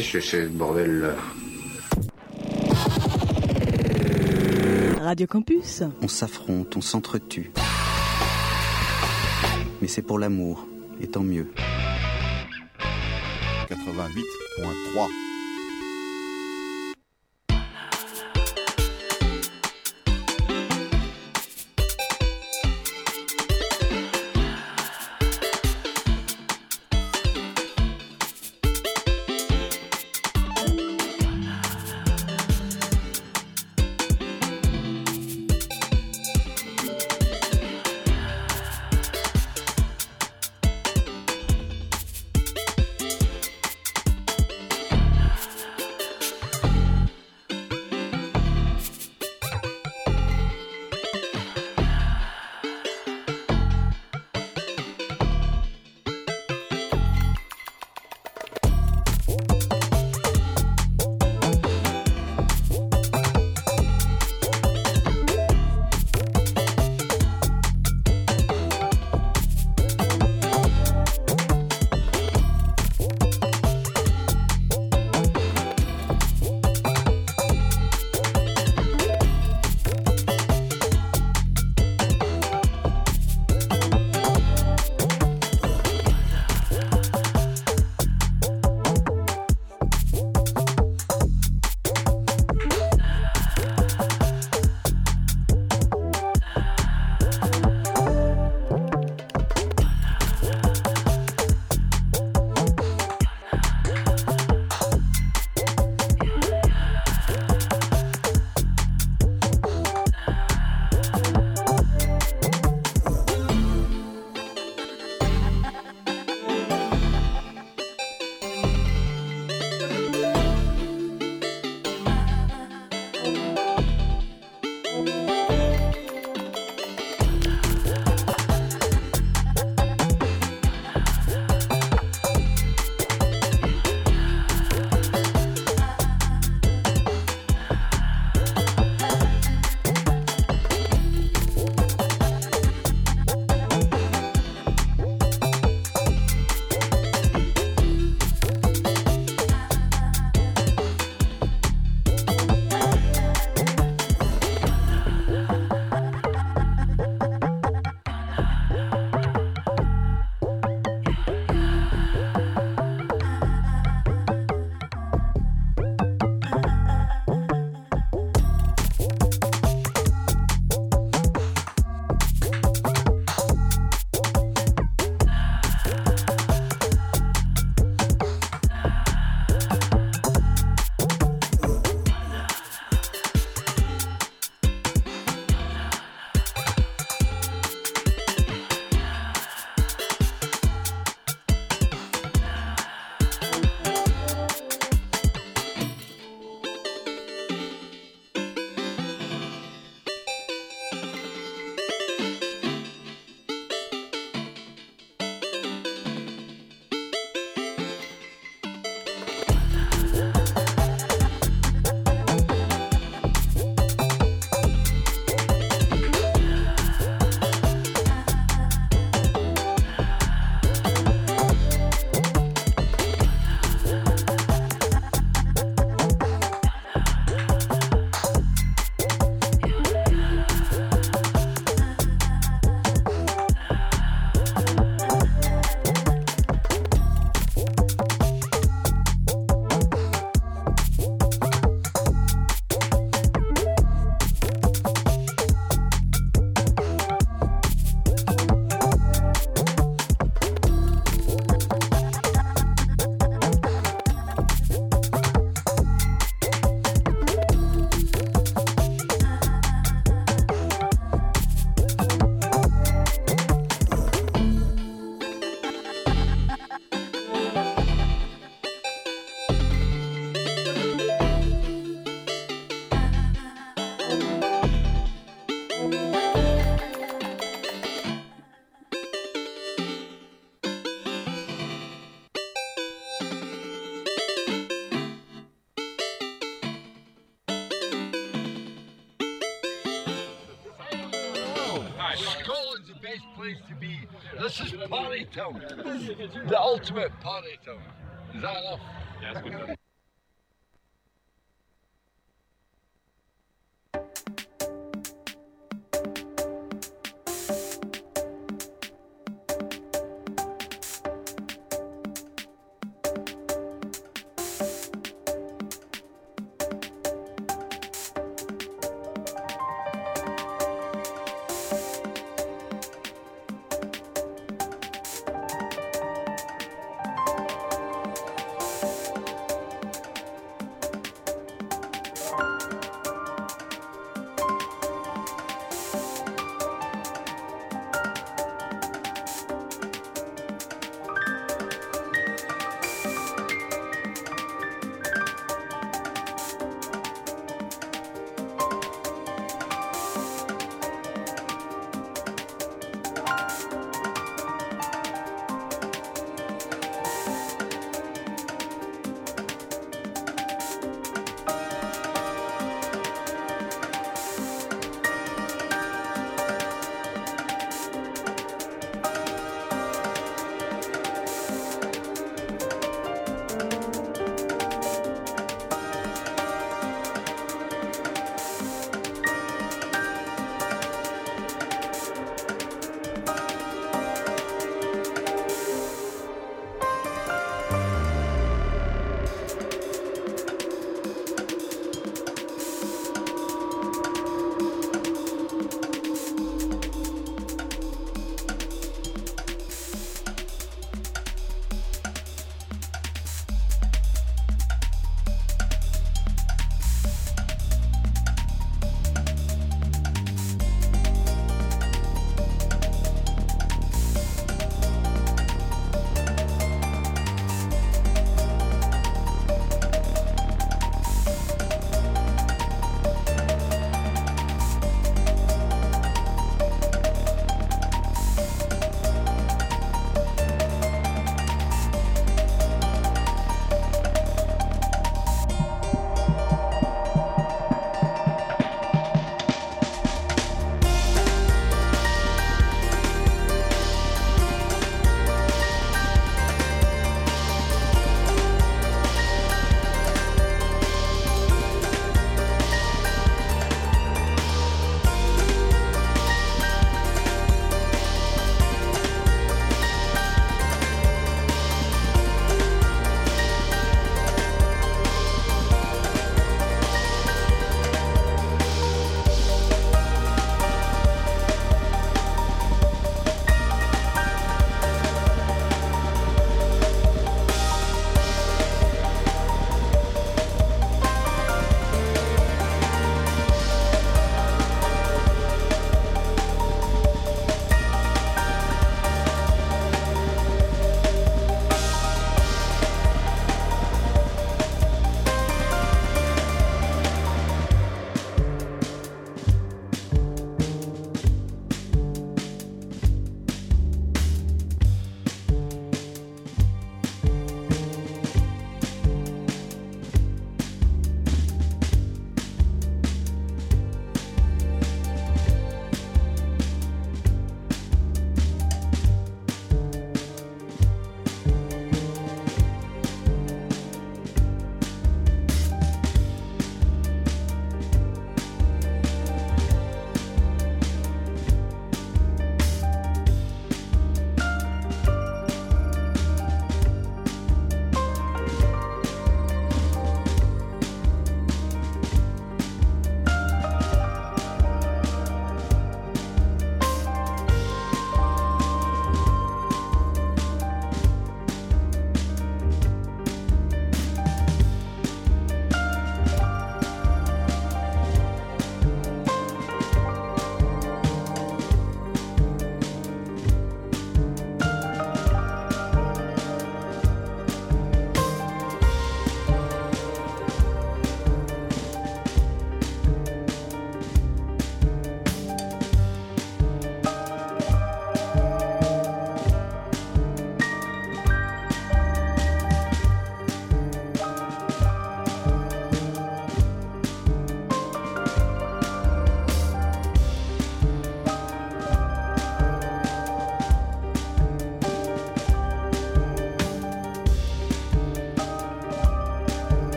Qu'est-ce que c'est ce bordel là Radio Campus. On s'affronte, on s'entretue. Mais c'est pour l'amour, et tant mieux. 88.3 The ultimate party town. Is that enough? Yeah, that's good.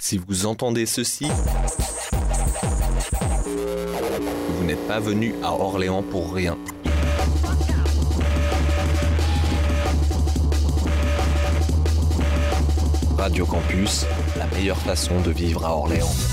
Si vous entendez ceci, vous n'êtes pas venu à Orléans pour rien. Radio Campus, la meilleure façon de vivre à Orléans.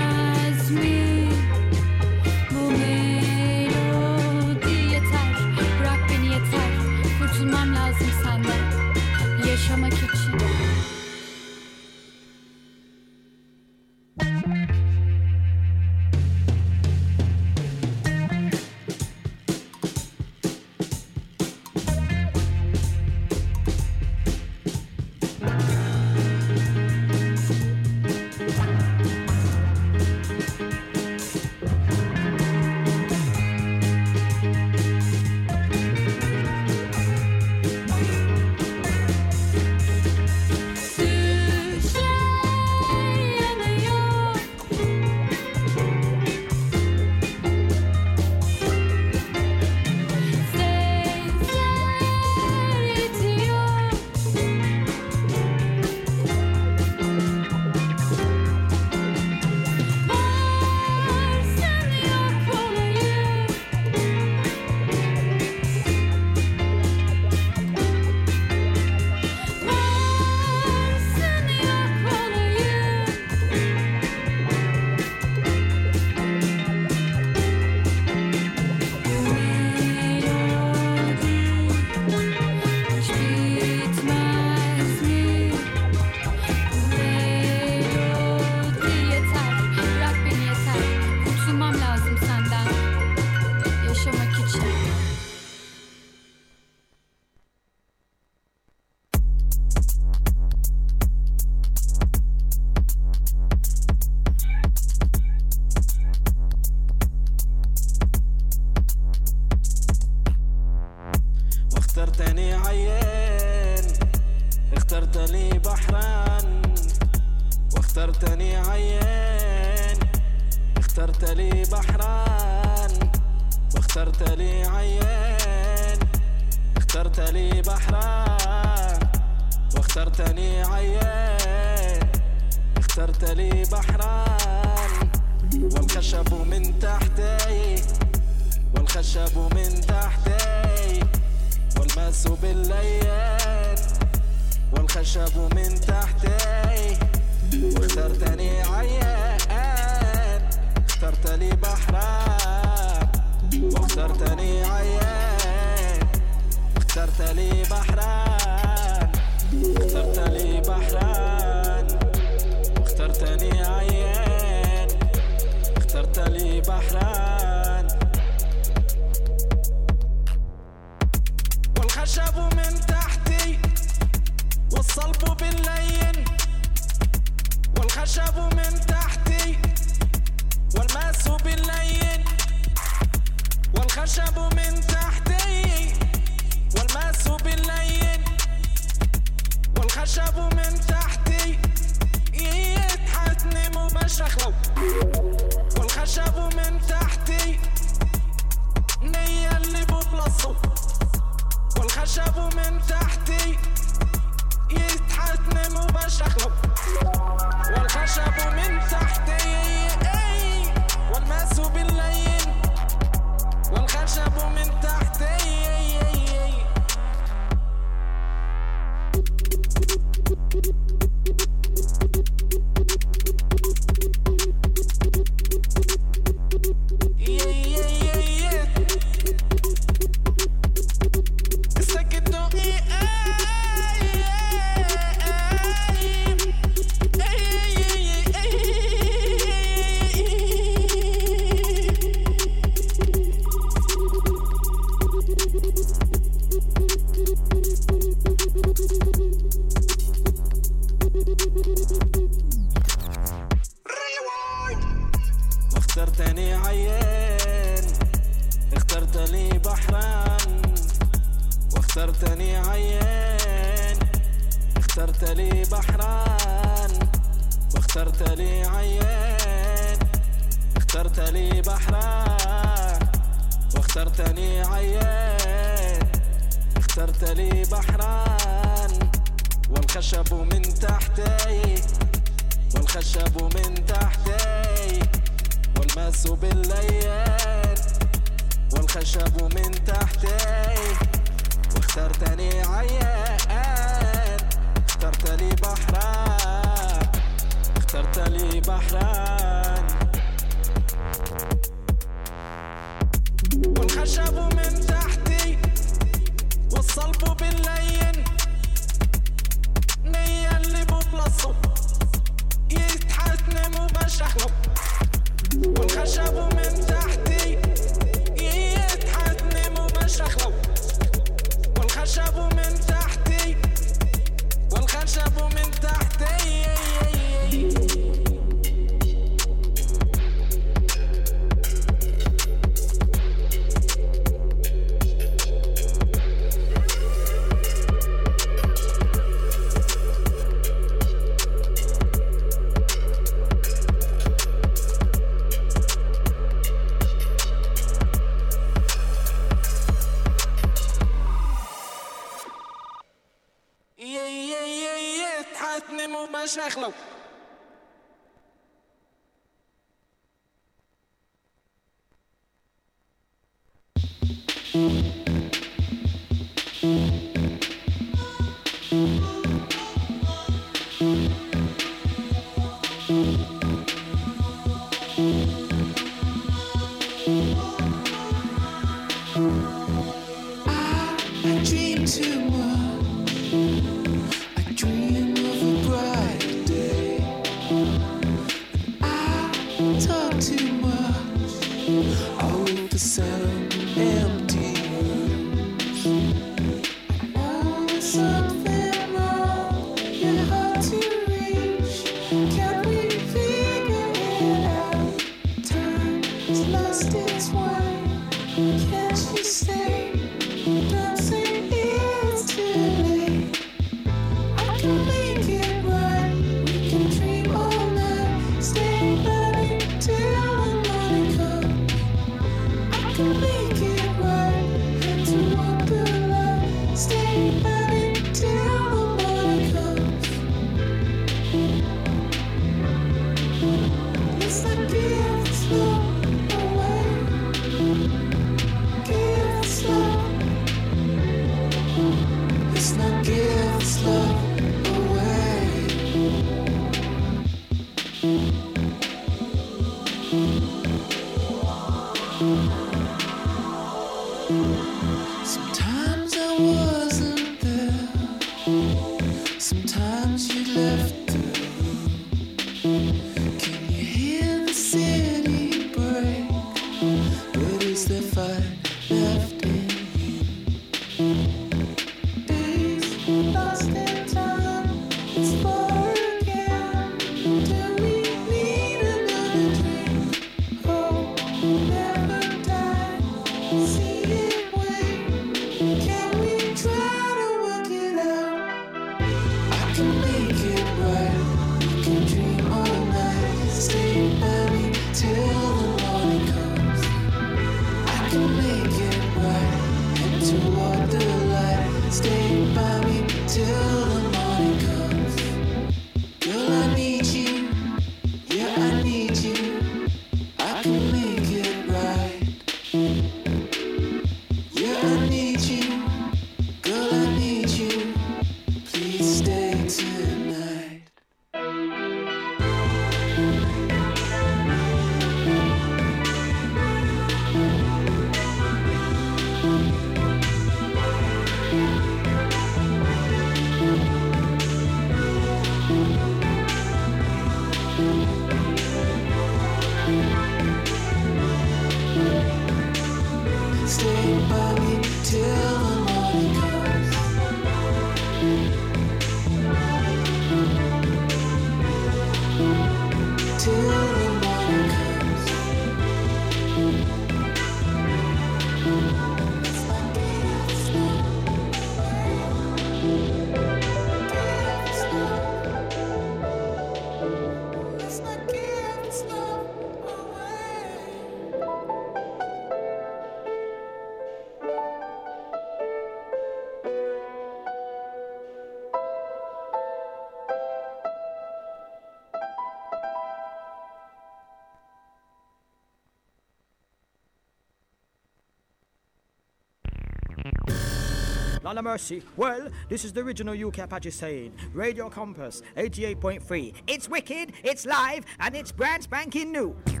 Lord of mercy. Well, this is the original UK Apache saying Radio Campus 88.3. It's wicked, it's live, and it's brand spanking new. De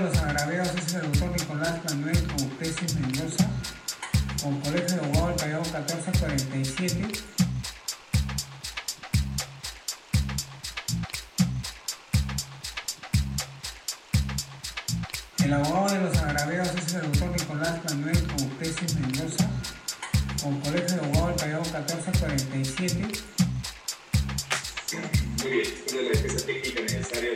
los es el doctor Nicolás Manuel Mendoza, con colegio de abogado del Callao 1447. El abogado de los el doctor Nicolás Manuel Coutesis Mendoza, con colegio de abogado del Callao 1447. Muy bien, después de la defensa técnica necesaria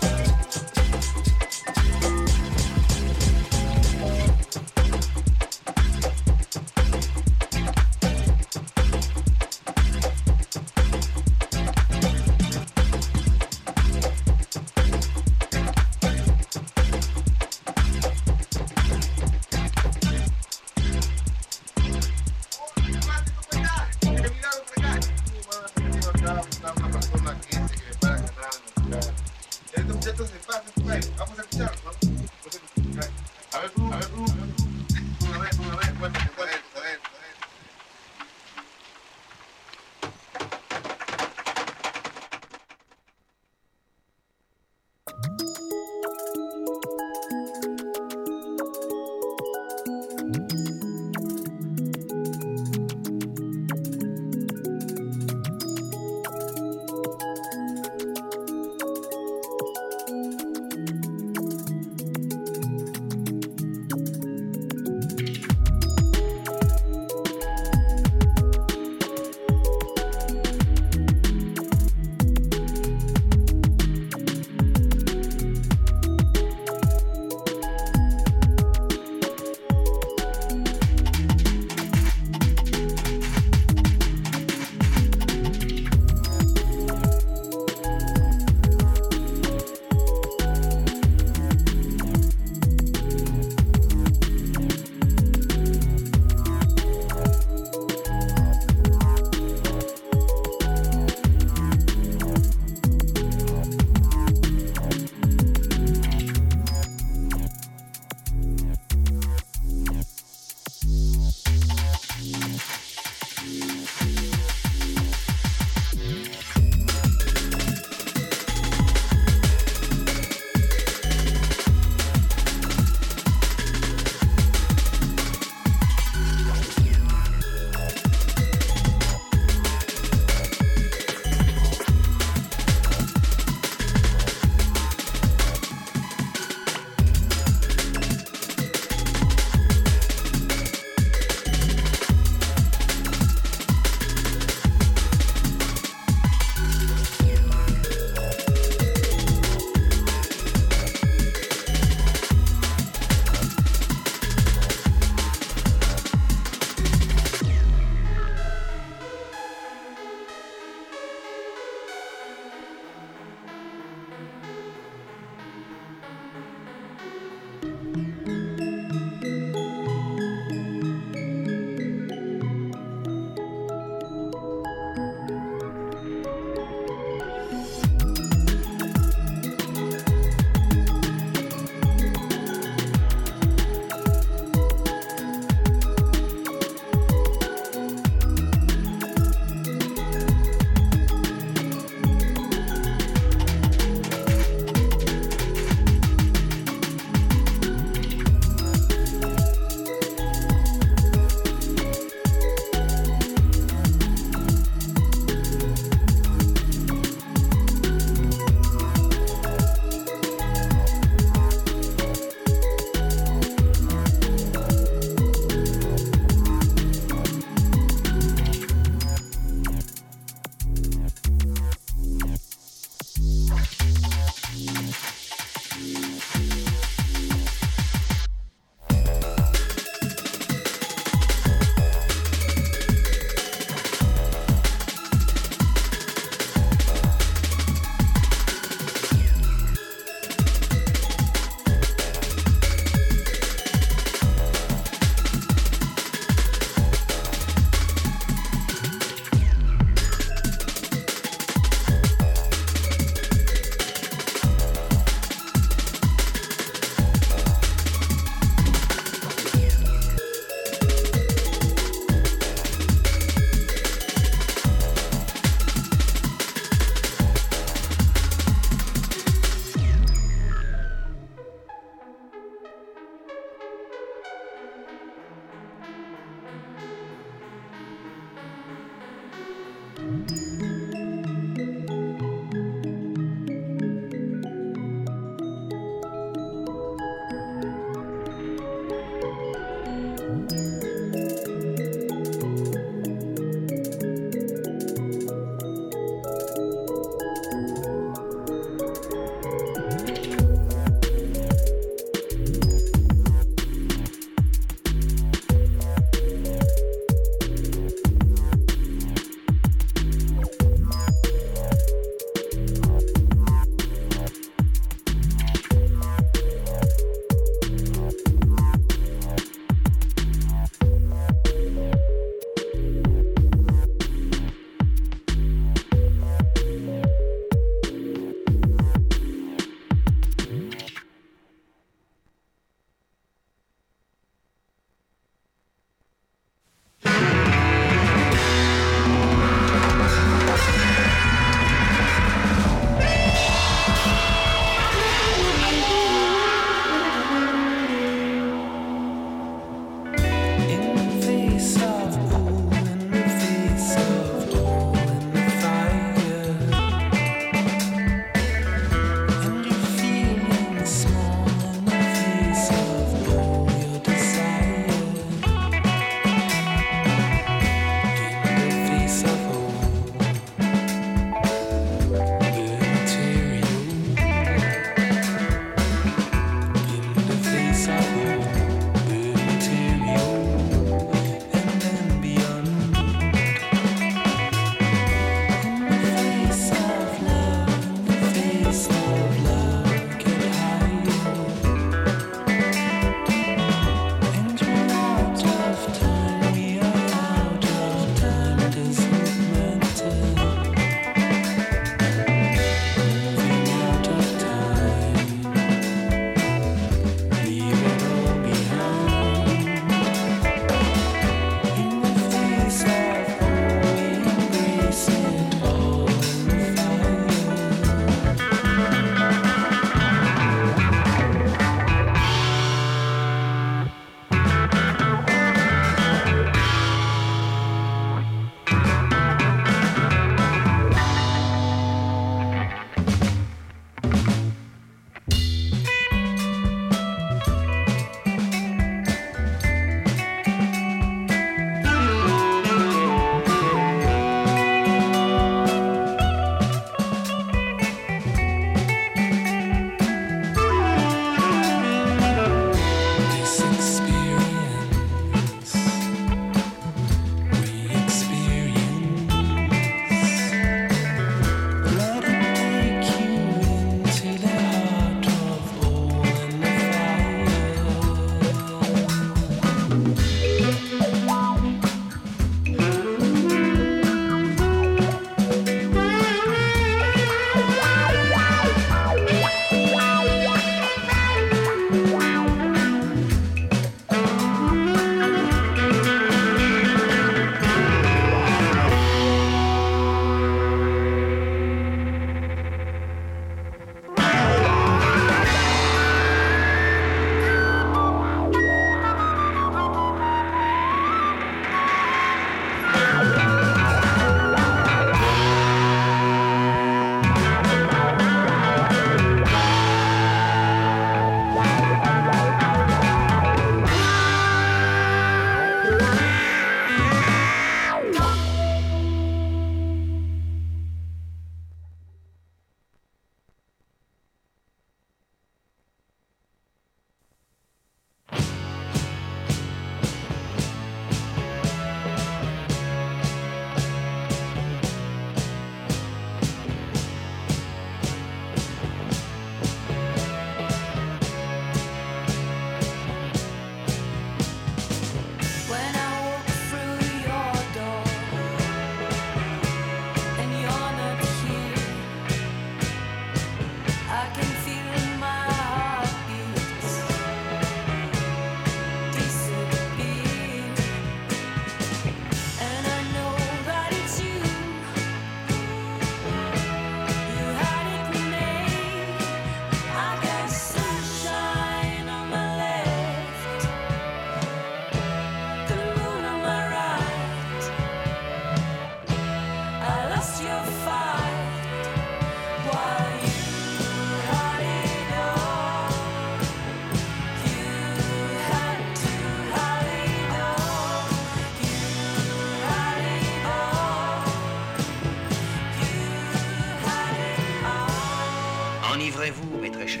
Enivrez-vous, mes très chers.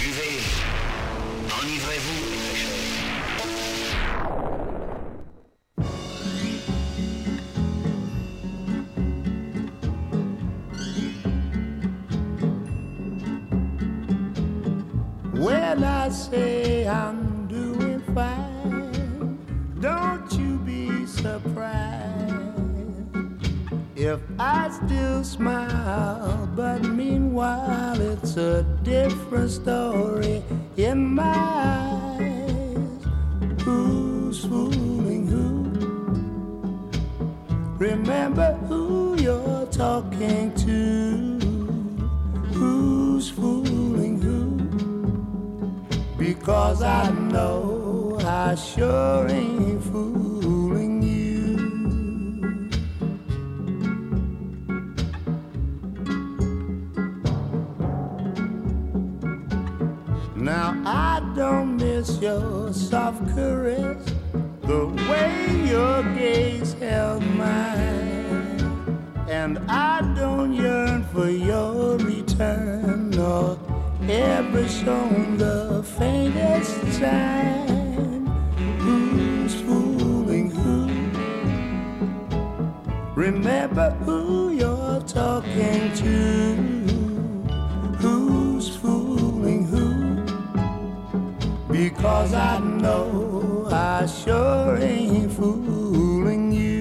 Buvez. Enivrez-vous, mes très. Smile. But meanwhile, it's a different story in my eyes. Who's fooling who? Remember who you're talking to. Who's fooling who? Because I know I sure ain't the way your gaze held mine, and I don't yearn for your return nor ever shown the faintest sign. Who's fooling who? Remember who you're talking to. Who's fooling who? Because I know I sure ain't fooling you.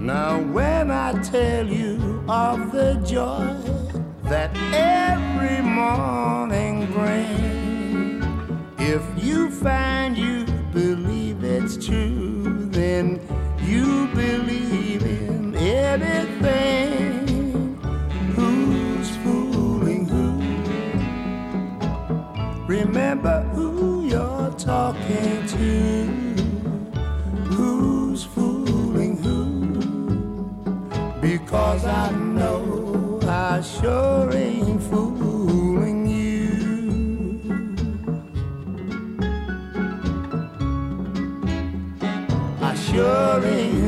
Now, when I tell you of the joy that every morning brings, if you find you believe it's true, then you believe in anything. Remember who you're talking to. Who's fooling who? Because I know I sure ain't fooling you. I sure ain't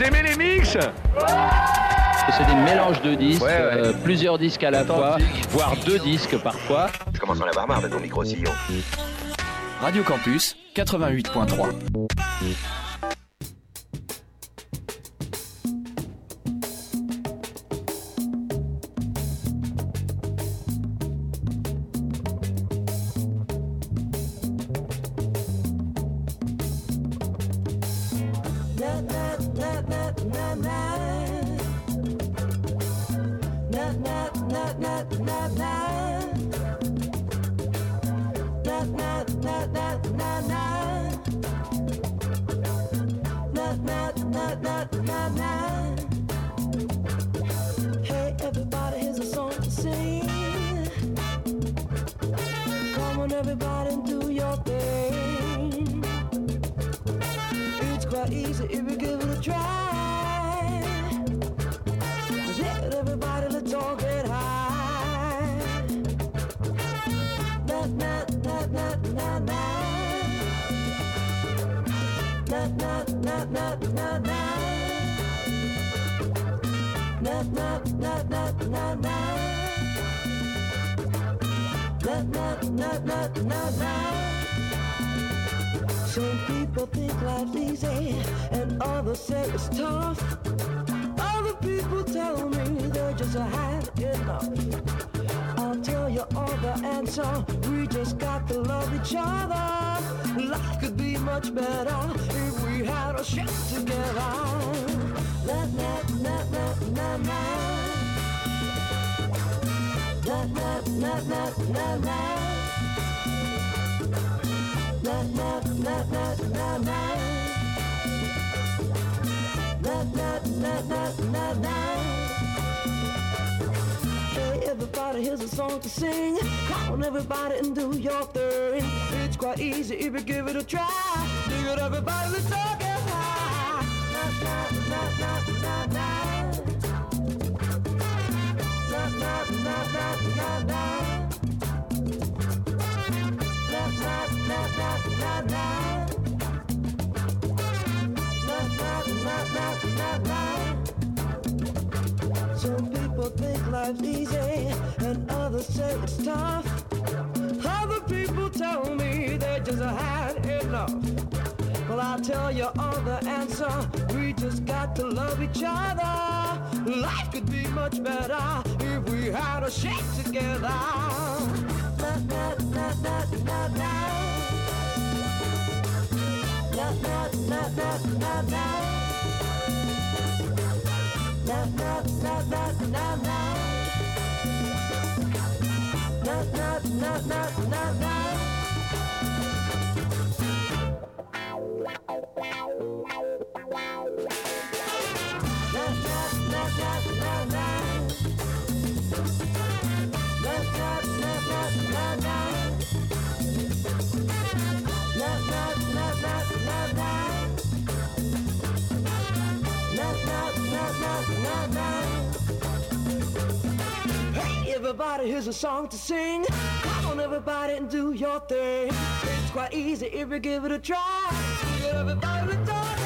Vous aimez les mix c'est des mélanges de disques, euh, plusieurs disques à la fois, voire deux disques parfois. Je commence à avoir marre de ton micro-sillon. Oh. Radio Campus 88.3 na na na. Some people think life's easy, and others say it's tough. Other people tell me they just had enough. I'll tell you all the answer. We just got to love each other. Life could be much better if we had a shit together. Na na na na na na. Na na na na na na. Everybody hears a song to sing. Come on, everybody, and do your thing. It's quite easy if you give it a try. Dig it, everybody, let's all get high. Some people think life's easy and others say it's tough. Other people tell me they just had enough. Well, I'll tell you all the answer. We just got to love each other. Life could be much better if we had a shake together. Na, na, na, na, na, na. Wow. Everybody, here's a song to sing. Come on, everybody, and do your thing. It's quite easy if you give it a try. Get everybody to talk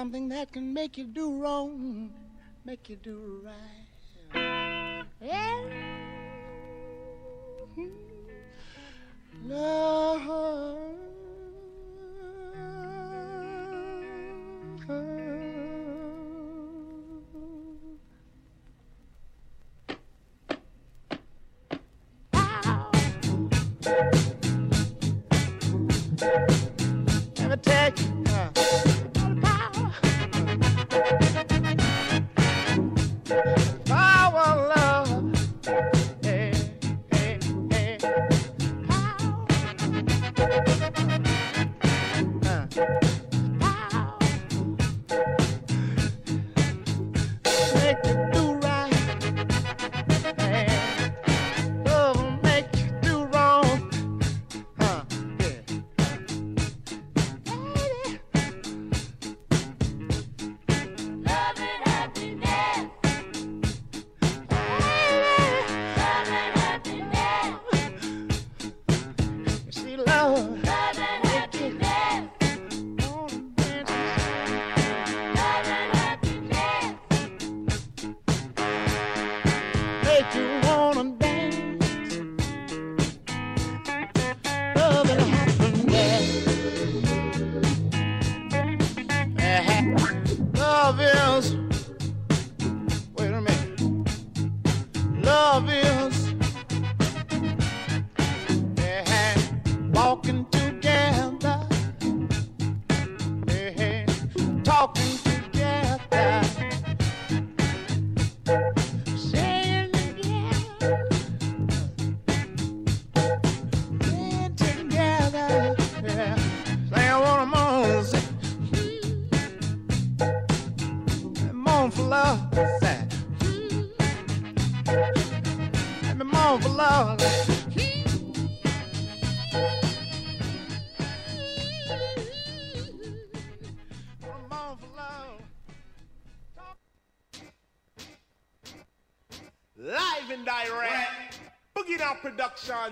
something that can make you do wrong, make you do right. Yeah. Love. Let me take. Uh.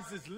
Francis.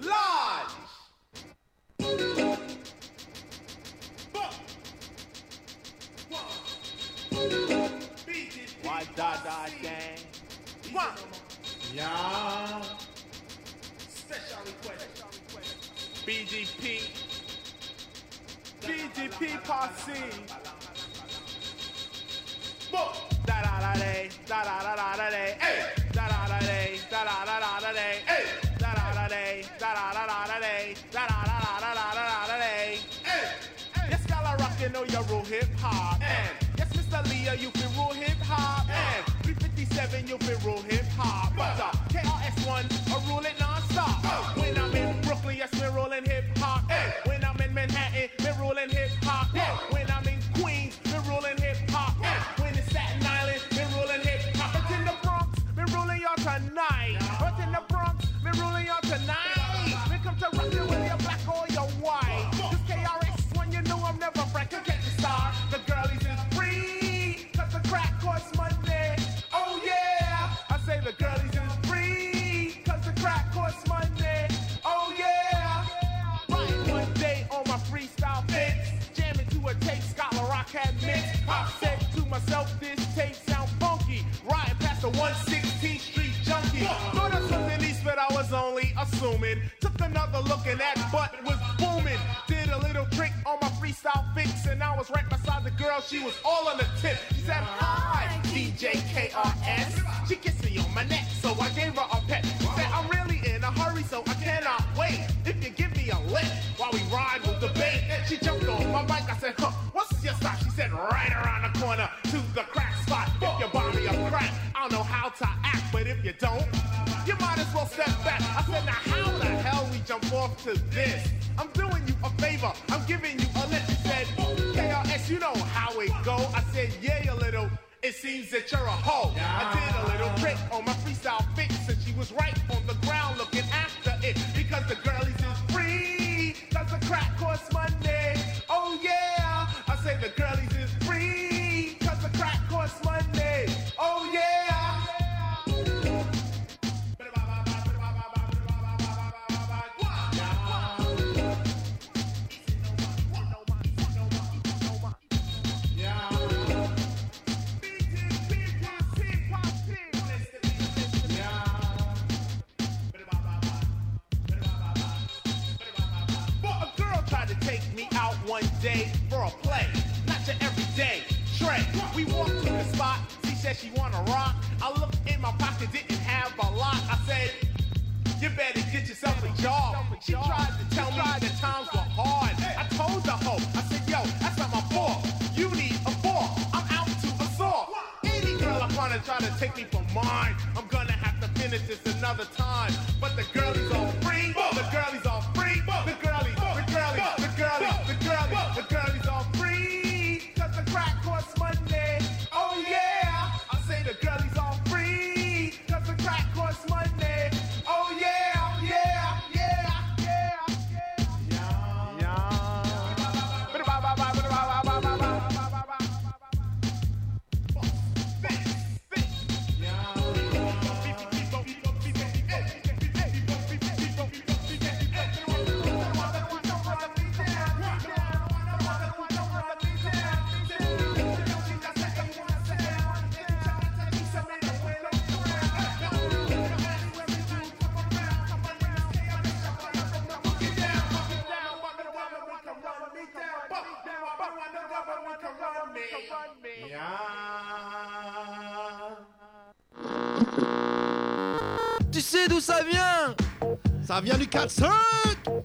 Ça vient du 4-5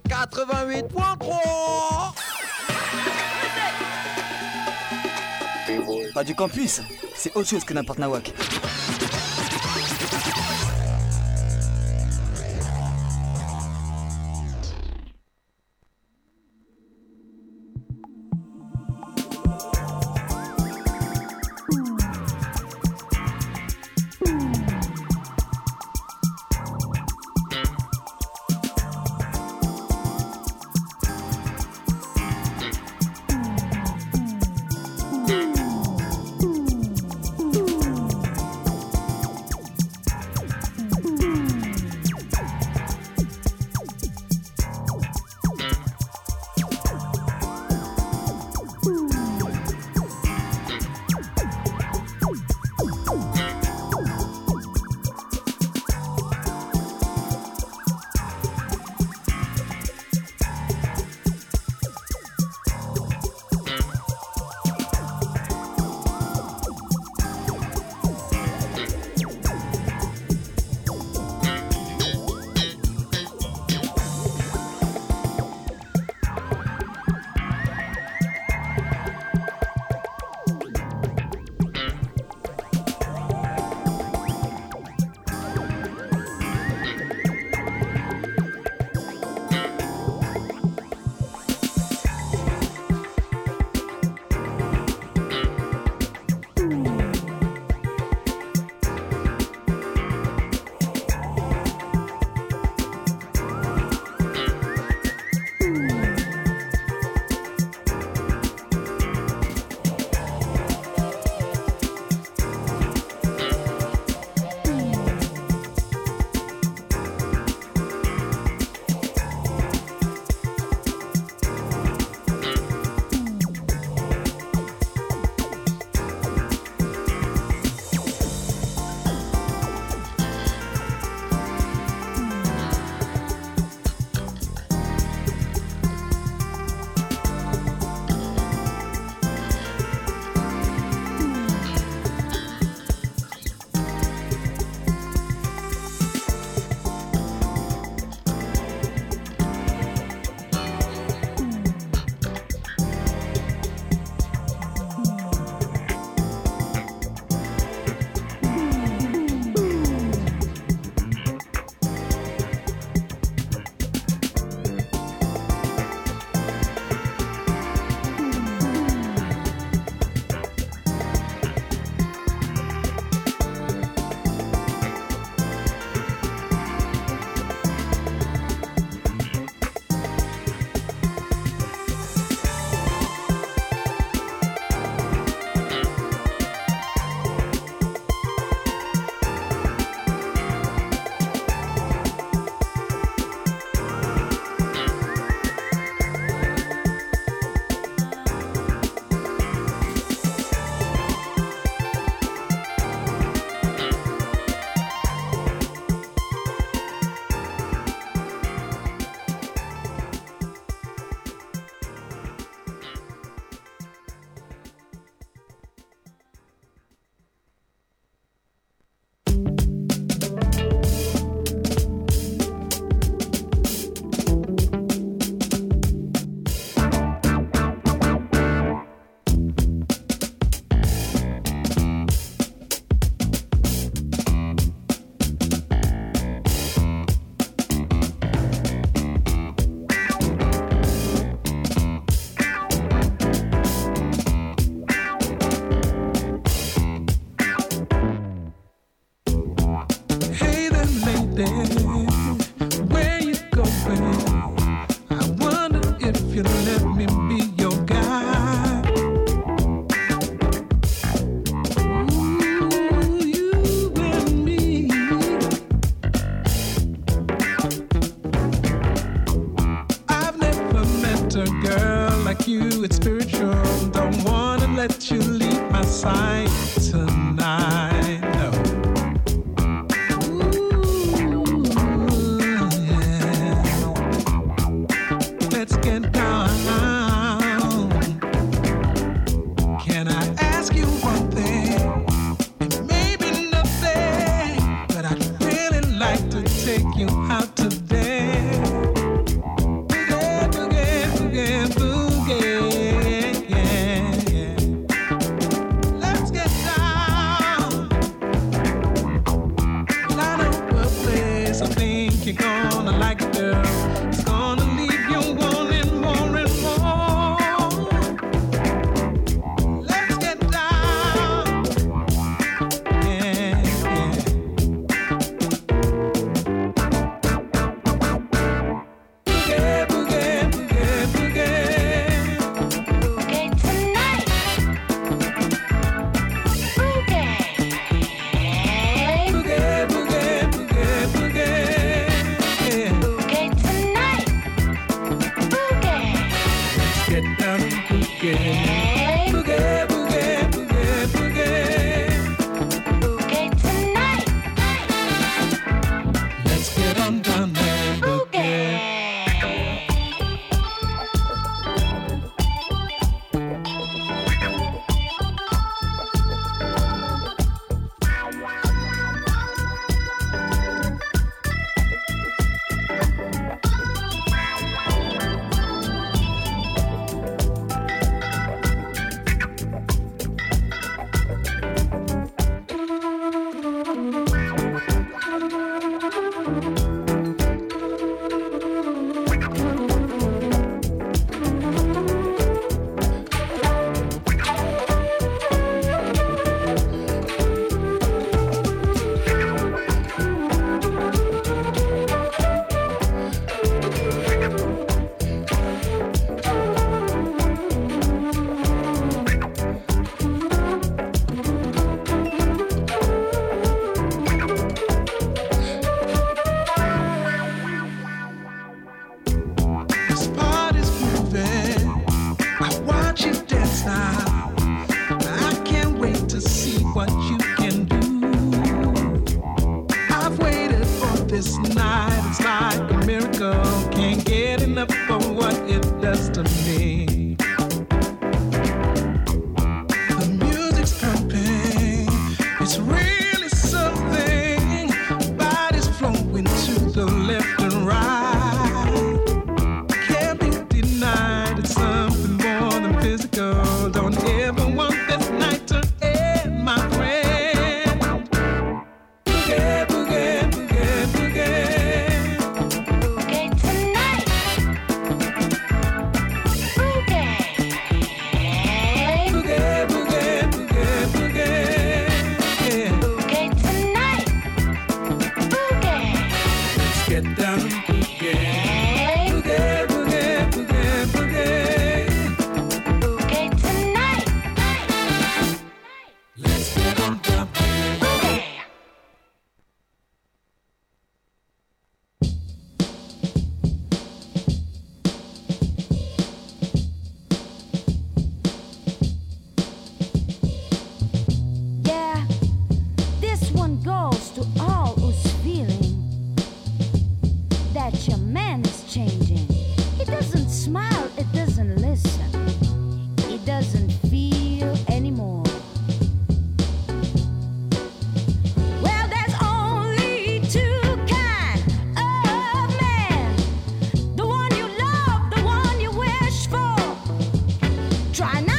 88.3 Pas du campus, c'est autre chose que n'importe nawak. 转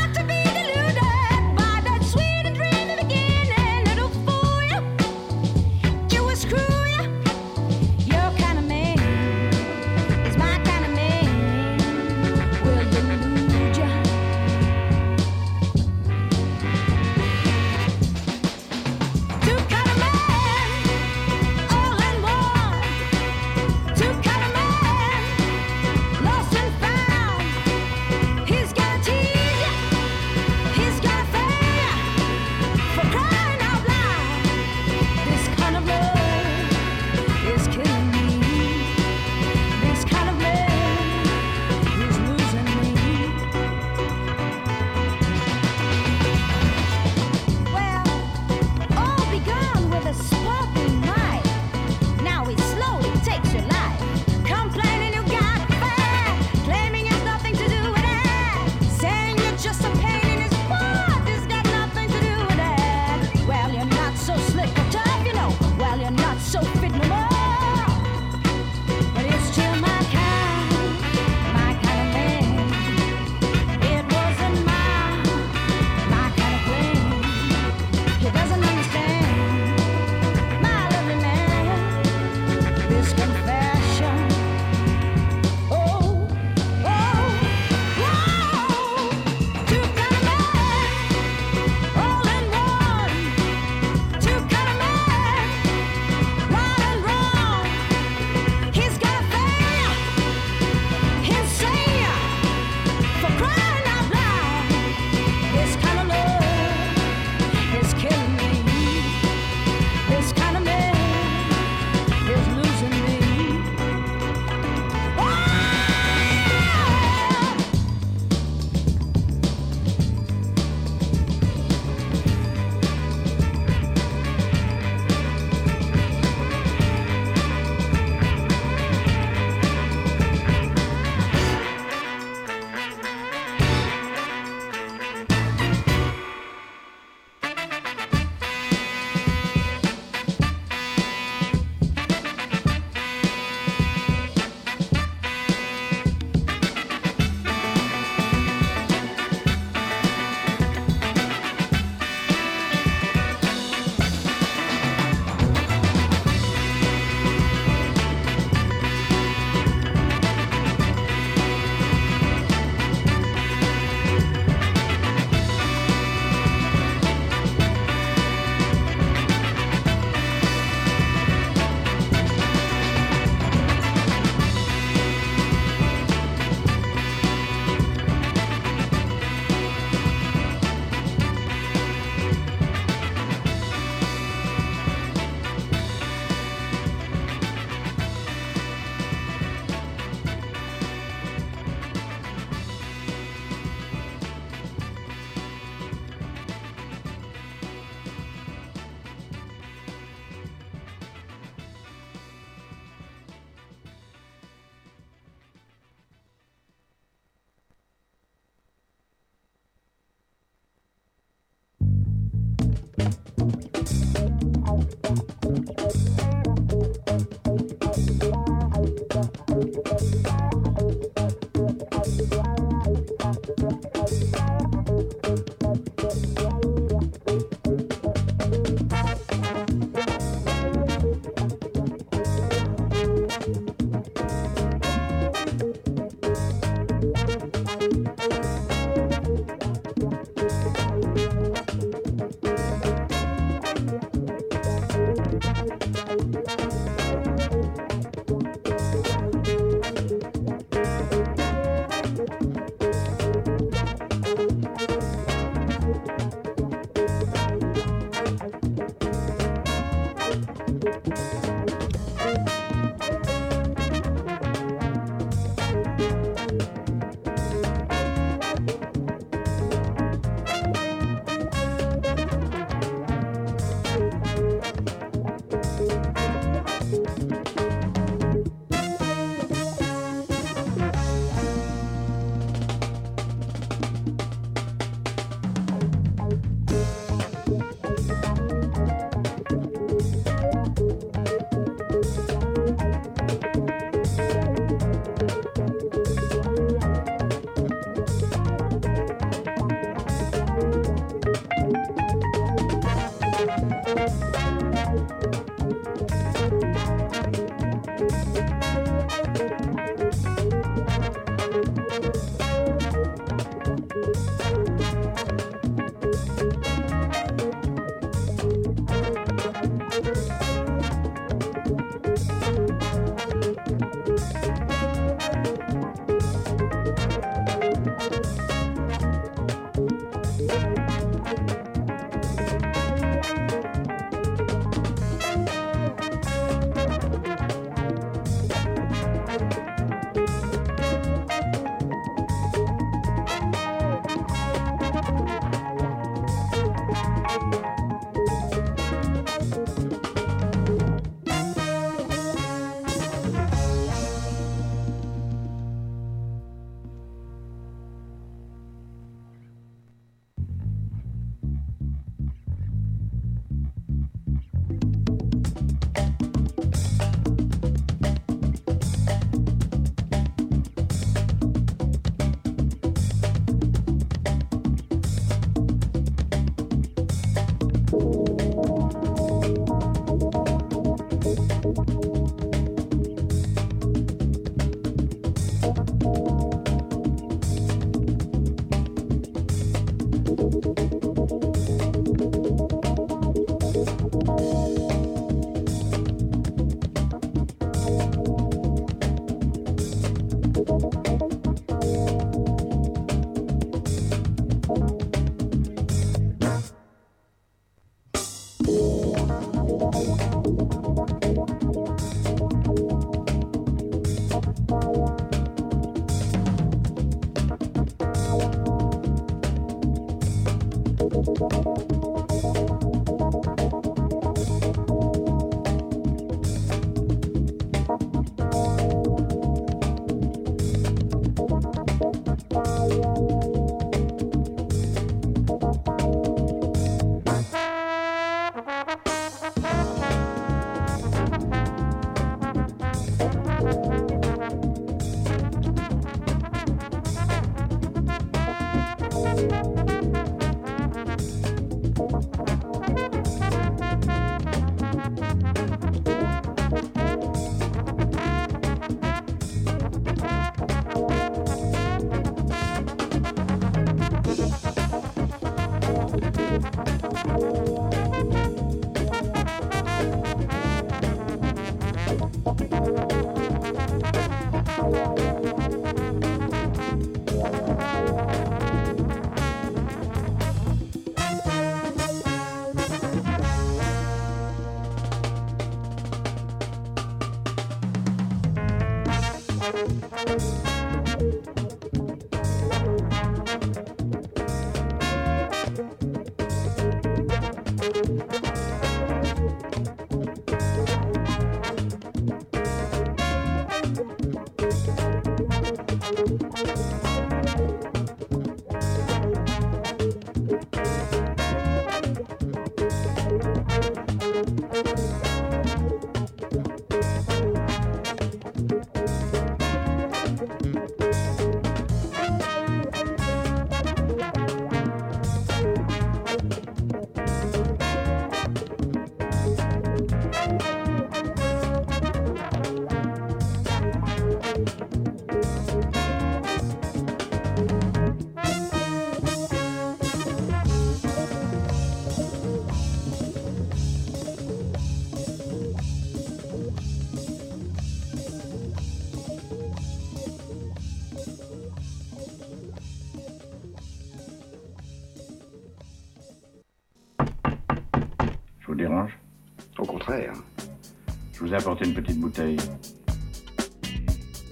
Je vous ai apporté une petite bouteille.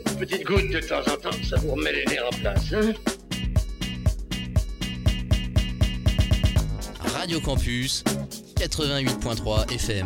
Une petite goutte de temps en temps, ça vous remet les nerfs en place. Hein? Radio Campus, 88.3 FM.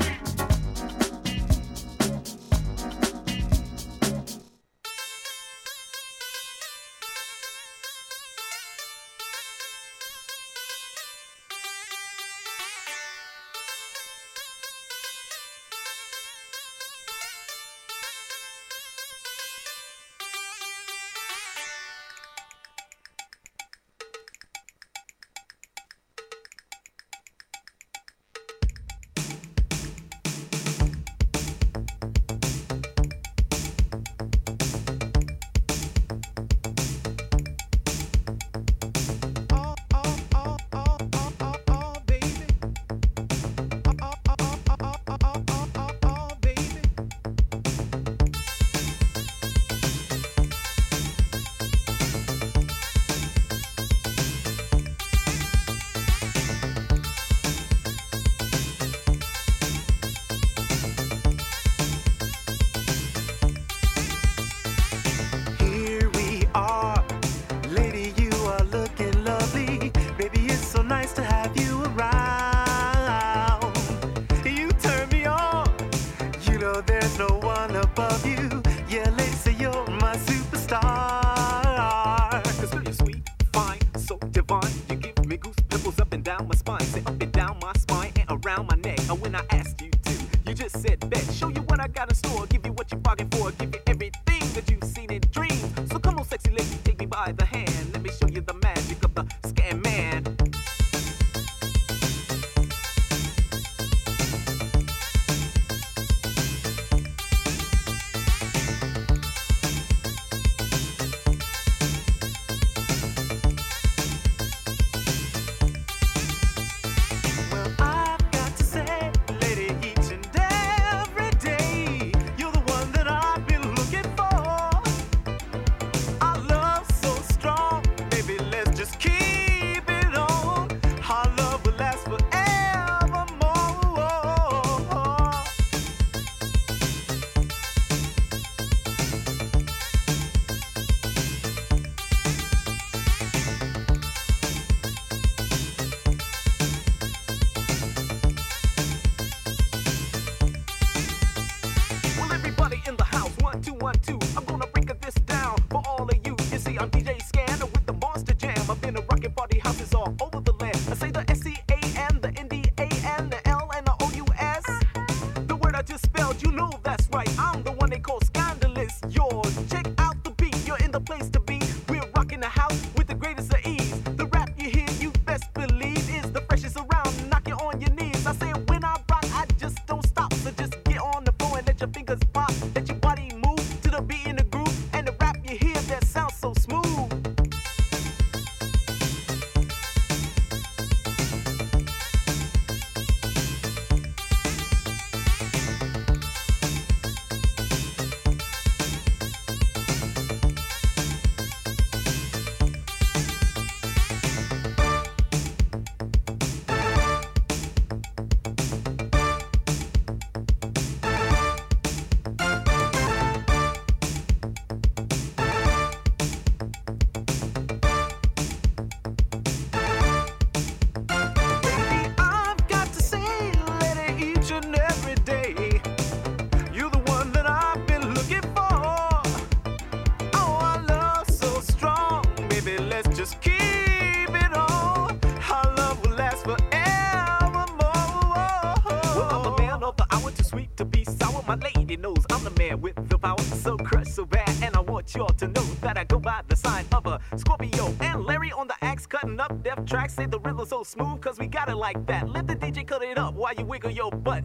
like that. Let the DJ cut it up while you wiggle your butt.